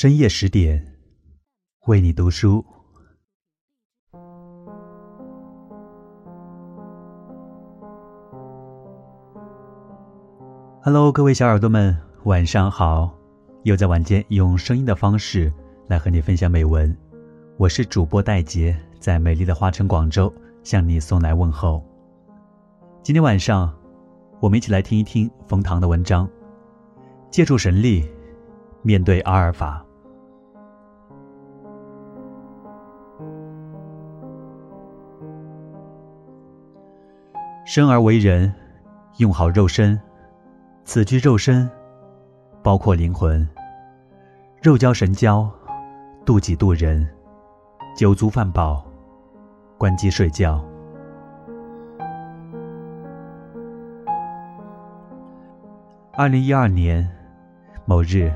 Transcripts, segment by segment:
深夜十点，为你读书。Hello，各位小耳朵们，晚上好！又在晚间用声音的方式来和你分享美文。我是主播戴杰，在美丽的花城广州向你送来问候。今天晚上，我们一起来听一听冯唐的文章，借助神力。面对阿尔法，生而为人，用好肉身。此句肉身，包括灵魂。肉交神交，度己度人。酒足饭饱，关机睡觉。二零一二年某日。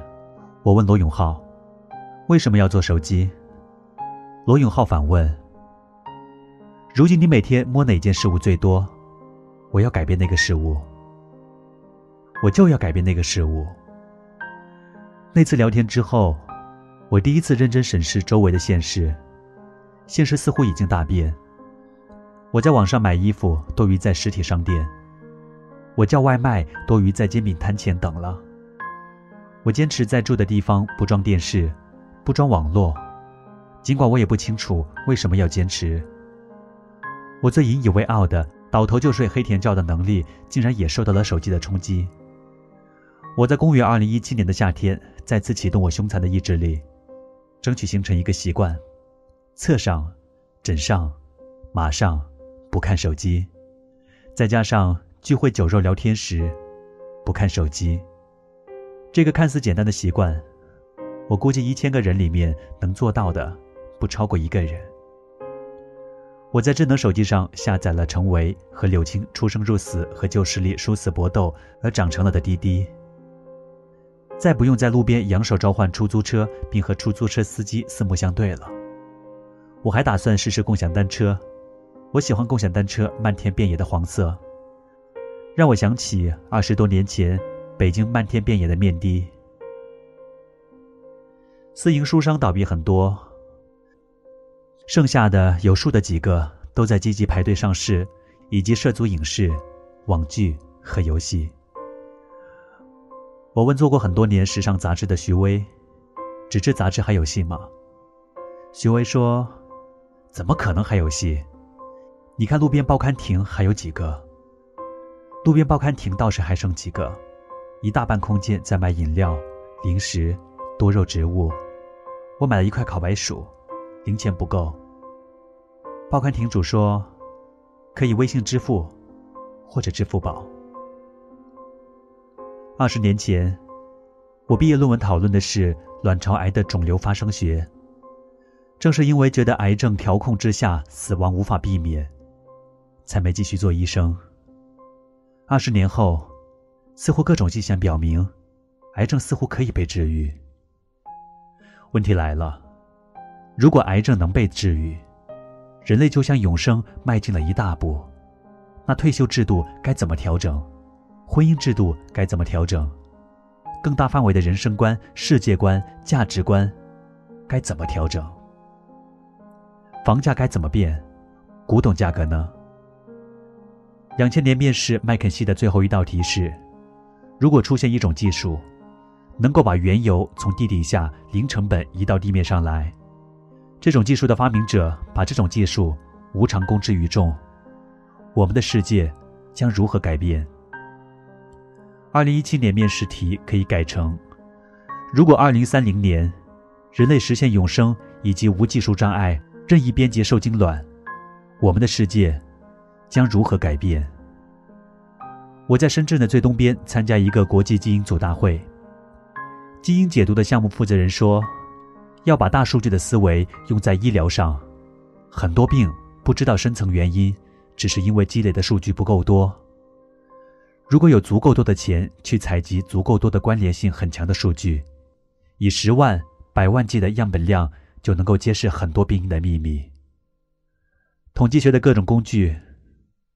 我问罗永浩：“为什么要做手机？”罗永浩反问：“如今你每天摸哪件事物最多？”我要改变那个事物，我就要改变那个事物。那次聊天之后，我第一次认真审视周围的现实，现实似乎已经大变。我在网上买衣服多于在实体商店，我叫外卖多于在煎饼摊前等了。我坚持在住的地方不装电视，不装网络，尽管我也不清楚为什么要坚持。我最引以为傲的倒头就睡黑甜觉的能力，竟然也受到了手机的冲击。我在公元二零一七年的夏天再次启动我凶残的意志力，争取形成一个习惯：侧上、枕上、马上不看手机，再加上聚会酒肉聊天时不看手机。这个看似简单的习惯，我估计一千个人里面能做到的不超过一个人。我在智能手机上下载了成为和柳青出生入死和旧势力殊死搏斗而长成了的滴滴，再不用在路边扬手召唤出租车并和出租车司机四目相对了。我还打算试试共享单车，我喜欢共享单车漫天遍野的黄色，让我想起二十多年前。北京漫天遍野的面的，私营书商倒闭很多，剩下的有数的几个都在积极排队上市，以及涉足影视、网剧和游戏。我问做过很多年时尚杂志的徐威：“纸质杂志还有戏吗？”徐威说：“怎么可能还有戏？你看路边报刊亭还有几个？路边报刊亭倒是还剩几个。”一大半空间在卖饮料、零食、多肉植物。我买了一块烤白薯，零钱不够。报刊亭主说，可以微信支付，或者支付宝。二十年前，我毕业论文讨论的是卵巢癌的肿瘤发生学。正是因为觉得癌症调控之下死亡无法避免，才没继续做医生。二十年后。似乎各种迹象表明，癌症似乎可以被治愈。问题来了，如果癌症能被治愈，人类就向永生迈进了一大步。那退休制度该怎么调整？婚姻制度该怎么调整？更大范围的人生观、世界观、价值观该怎么调整？房价该怎么变？古董价格呢？两千年面试麦肯锡的最后一道题是。如果出现一种技术，能够把原油从地底下零成本移到地面上来，这种技术的发明者把这种技术无偿公之于众，我们的世界将如何改变？二零一七年面试题可以改成：如果二零三零年人类实现永生以及无技术障碍任意编辑受精卵，我们的世界将如何改变？我在深圳的最东边参加一个国际基因组大会。基因解读的项目负责人说：“要把大数据的思维用在医疗上，很多病不知道深层原因，只是因为积累的数据不够多。如果有足够多的钱去采集足够多的关联性很强的数据，以十万、百万计的样本量就能够揭示很多病因的秘密。统计学的各种工具，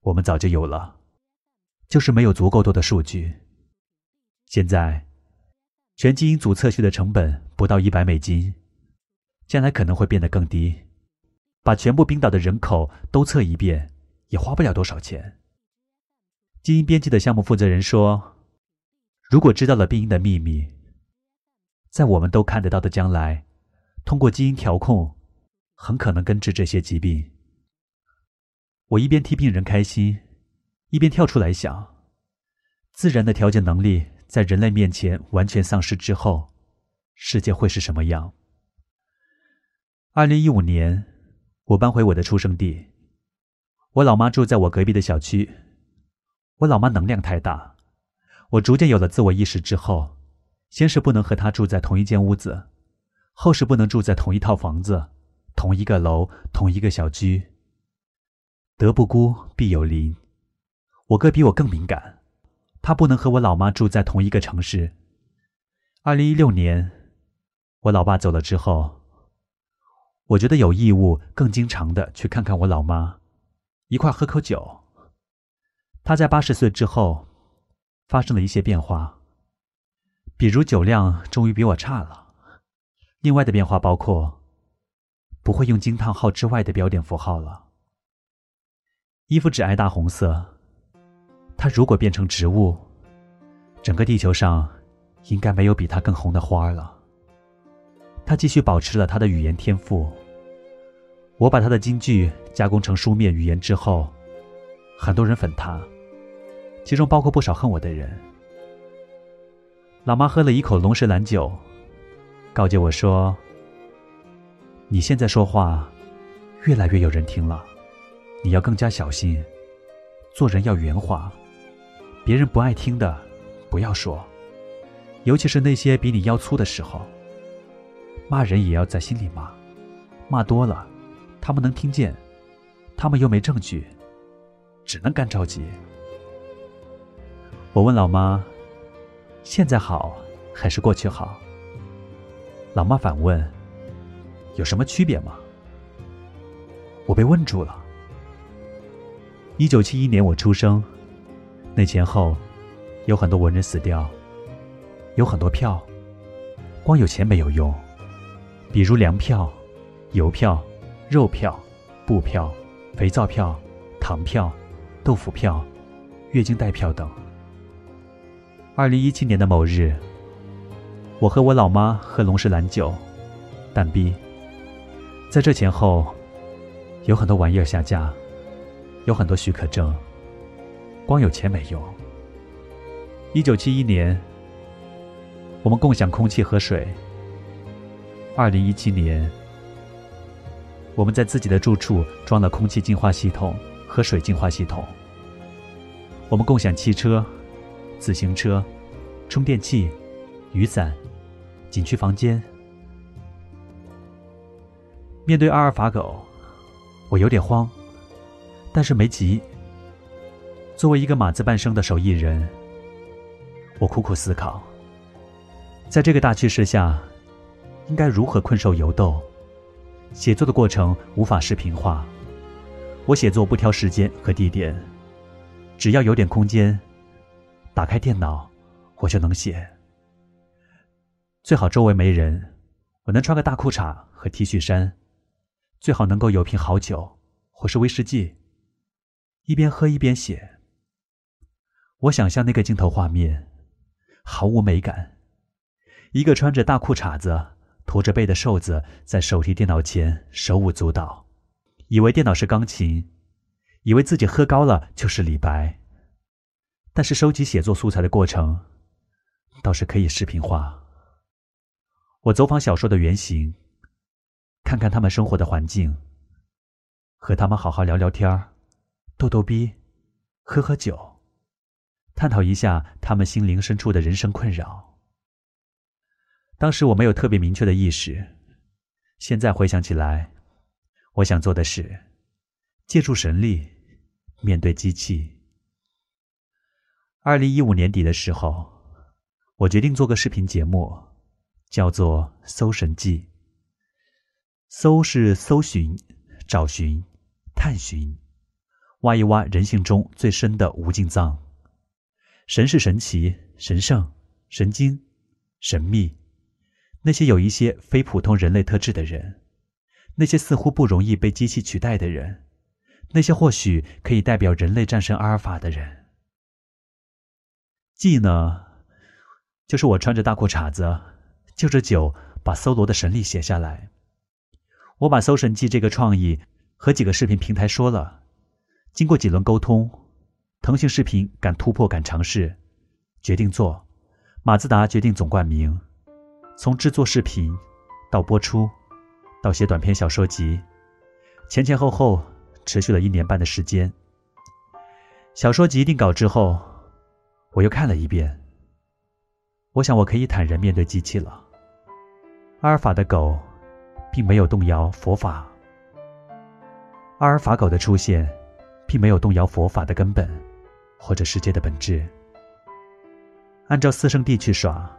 我们早就有了。”就是没有足够多的数据。现在，全基因组测序的成本不到一百美金，将来可能会变得更低。把全部冰岛的人口都测一遍，也花不了多少钱。基因编辑的项目负责人说：“如果知道了病因的秘密，在我们都看得到的将来，通过基因调控，很可能根治这些疾病。”我一边替病人开心，一边跳出来想：自然的调节能力在人类面前完全丧失之后，世界会是什么样？二零一五年。我搬回我的出生地，我老妈住在我隔壁的小区。我老妈能量太大，我逐渐有了自我意识之后，先是不能和她住在同一间屋子，后是不能住在同一套房子、同一个楼、同一个小区。德不孤，必有邻。我哥比我更敏感，他不能和我老妈住在同一个城市。二零一六年，我老爸走了之后。我觉得有义务更经常的去看看我老妈，一块喝口酒。她在八十岁之后，发生了一些变化，比如酒量终于比我差了。另外的变化包括，不会用惊叹号之外的标点符号了，衣服只爱大红色。她如果变成植物，整个地球上应该没有比她更红的花了。他继续保持了他的语言天赋。我把他的京剧加工成书面语言之后，很多人粉他，其中包括不少恨我的人。老妈喝了一口龙舌兰酒，告诫我说：“你现在说话越来越有人听了，你要更加小心，做人要圆滑，别人不爱听的不要说，尤其是那些比你腰粗的时候。”骂人也要在心里骂，骂多了，他们能听见，他们又没证据，只能干着急。我问老妈：“现在好还是过去好？”老妈反问：“有什么区别吗？”我被问住了。一九七一年我出生，那前后有很多文人死掉，有很多票，光有钱没有用。比如粮票、邮票、肉票、布票、肥皂票、糖票、豆腐票、月经带票等。二零一七年的某日，我和我老妈喝龙舌兰酒，但逼。在这前后，有很多玩意儿下架，有很多许可证，光有钱没用。一九七一年，我们共享空气和水。二零一七年，我们在自己的住处装了空气净化系统和水净化系统。我们共享汽车、自行车、充电器、雨伞、景区房间。面对阿尔法狗，我有点慌，但是没急。作为一个码字半生的手艺人，我苦苦思考，在这个大趋势下。应该如何困兽犹斗？写作的过程无法视频化。我写作不挑时间和地点，只要有点空间，打开电脑，我就能写。最好周围没人，我能穿个大裤衩和 T 恤衫，最好能够有瓶好酒或是威士忌，一边喝一边写。我想象那个镜头画面，毫无美感，一个穿着大裤衩子。驼着背的瘦子在手提电脑前手舞足蹈，以为电脑是钢琴，以为自己喝高了就是李白。但是收集写作素材的过程，倒是可以视频化。我走访小说的原型，看看他们生活的环境，和他们好好聊聊天儿，逗逗逼，喝喝酒，探讨一下他们心灵深处的人生困扰。当时我没有特别明确的意识，现在回想起来，我想做的是借助神力面对机器。二零一五年底的时候，我决定做个视频节目，叫做《搜神记》。搜是搜寻、找寻、探寻，挖一挖人性中最深的无尽藏。神是神奇、神圣、神经。神秘，那些有一些非普通人类特质的人，那些似乎不容易被机器取代的人，那些或许可以代表人类战胜阿尔法的人。记呢，就是我穿着大裤衩子，就着酒，把搜罗的神力写下来。我把搜神记这个创意和几个视频平台说了，经过几轮沟通，腾讯视频敢突破敢尝试，决定做，马自达决定总冠名。从制作视频到播出，到写短篇小说集，前前后后持续了一年半的时间。小说集定稿之后，我又看了一遍，我想我可以坦然面对机器了。阿尔法的狗。并没有动摇佛法。阿尔法狗的出现，并没有动摇佛法的根本，或者世界的本质。按照四圣地去耍，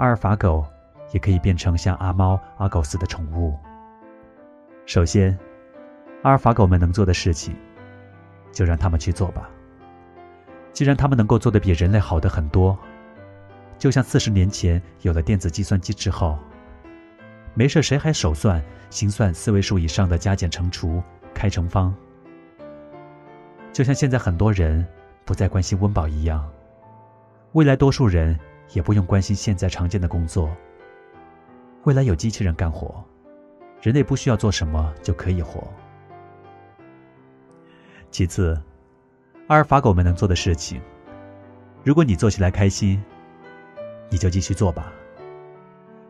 阿尔法狗也可以变成像阿猫阿狗似的宠物。首先，阿尔法狗们能做的事情，就让他们去做吧。既然他们能够做的比人类好的很多，就像四十年前有了电子计算机之后。没事，谁还手算、心算四位数以上的加减乘除、开乘方？就像现在很多人不再关心温饱一样，未来多数人也不用关心现在常见的工作。未来有机器人干活，人类不需要做什么就可以活。其次，阿尔法狗们能做的事情，如果你做起来开心，你就继续做吧。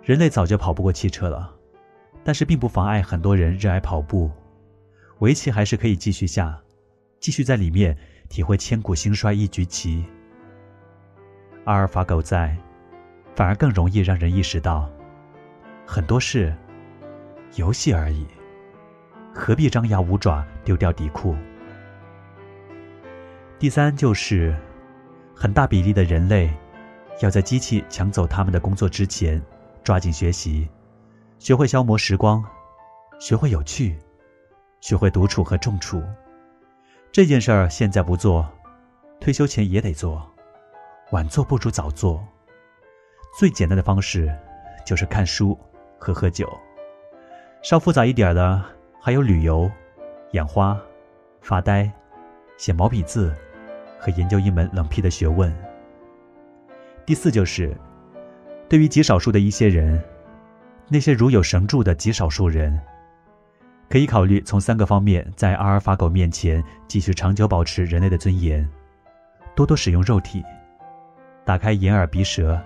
人类早就跑不过汽车了，但是并不妨碍很多人热爱跑步。围棋还是可以继续下，继续在里面体会千古兴衰一局棋。阿尔法狗在，反而更容易让人意识到，很多事，游戏而已，何必张牙舞爪丢掉底裤？第三就是，很大比例的人类，要在机器抢走他们的工作之前。抓紧学习，学会消磨时光，学会有趣，学会独处和重处。这件事儿现在不做，退休前也得做。晚做不如早做。最简单的方式就是看书和喝酒。稍复杂一点的还有旅游、养花、发呆、写毛笔字和研究一门冷僻的学问。第四就是。对于极少数的一些人，那些如有神助的极少数人，可以考虑从三个方面在阿尔法狗面前继续长久保持人类的尊严：多多使用肉体，打开眼耳鼻舌，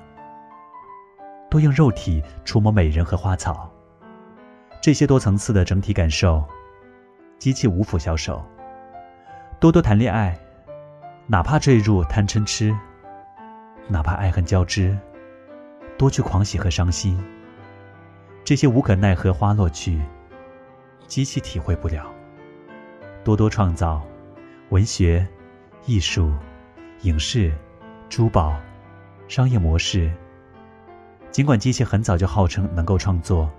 多用肉体触摸美人和花草。这些多层次的整体感受，机器无福消受。多多谈恋爱，哪怕坠入贪嗔痴，哪怕爱恨交织。多去狂喜和伤心，这些无可奈何花落去，机器体会不了。多多创造，文学、艺术、影视、珠宝、商业模式。尽管机器很早就号称能够创作，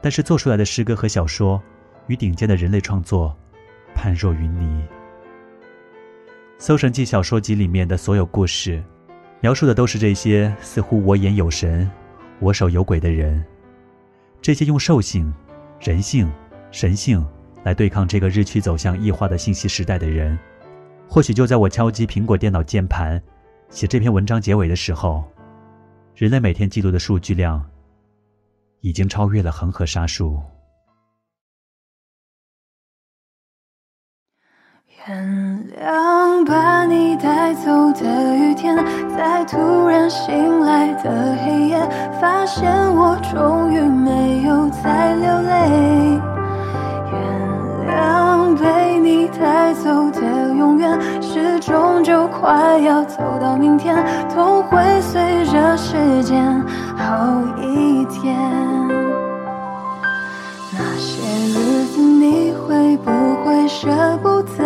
但是做出来的诗歌和小说，与顶尖的人类创作判若云泥。《搜神记》小说集里面的所有故事。描述的都是这些似乎我眼有神，我手有鬼的人，这些用兽性、人性、神性来对抗这个日趋走向异化的信息时代的人。或许就在我敲击苹果电脑键盘，写这篇文章结尾的时候，人类每天记录的数据量已经超越了恒河沙数。原谅把你带走的雨天，在突然醒来的黑夜，发现我终于没有再流泪。原谅被你带走的永远，终究快要走到明天，痛会随着时间好一点。那些日子你会不会舍不得？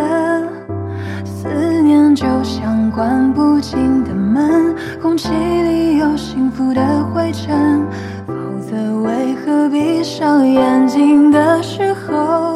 思念就像关不紧的门，空气里有幸福的灰尘，否则为何闭上眼睛的时候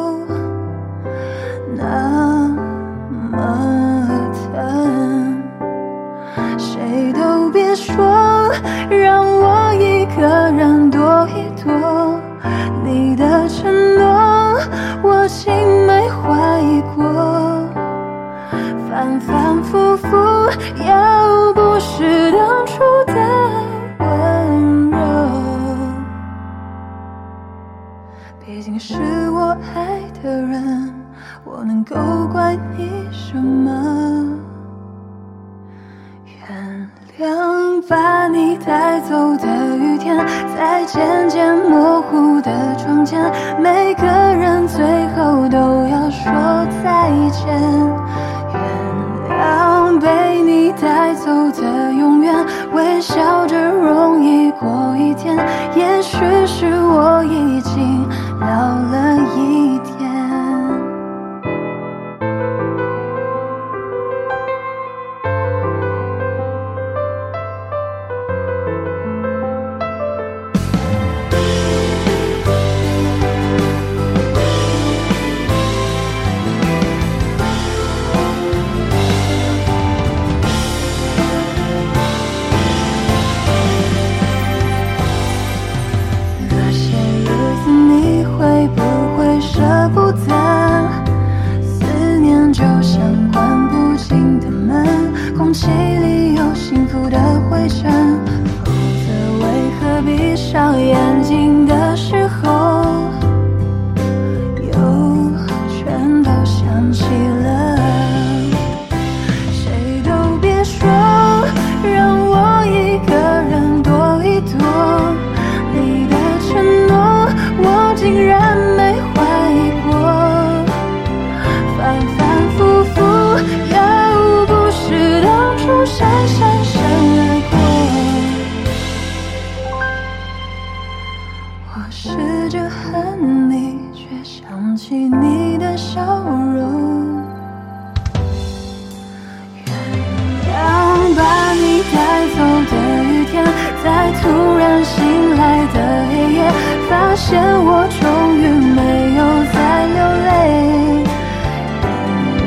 原谅把你带走的雨天，在渐渐模糊的窗前，每个人最后都要说再见。原谅被你带走的永远，微笑着现我终于没有再流泪。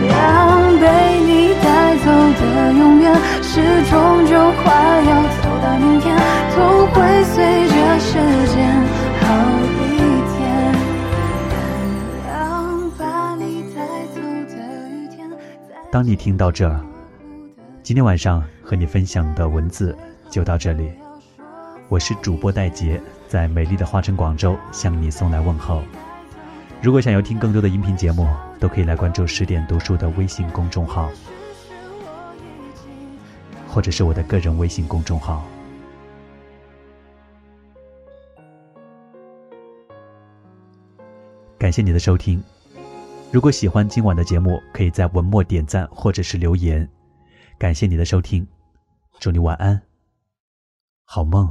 原谅被你带走的永远，是终究快要走到明天，都会随着时间好一点。原谅把你带走的雨天，在当你听到这儿，今天晚上和你分享的文字就到这里。我是主播戴杰，在美丽的花城广州向你送来问候。如果想要听更多的音频节目，都可以来关注十点读书的微信公众号，或者是我的个人微信公众号。感谢你的收听。如果喜欢今晚的节目，可以在文末点赞或者是留言。感谢你的收听，祝你晚安，好梦。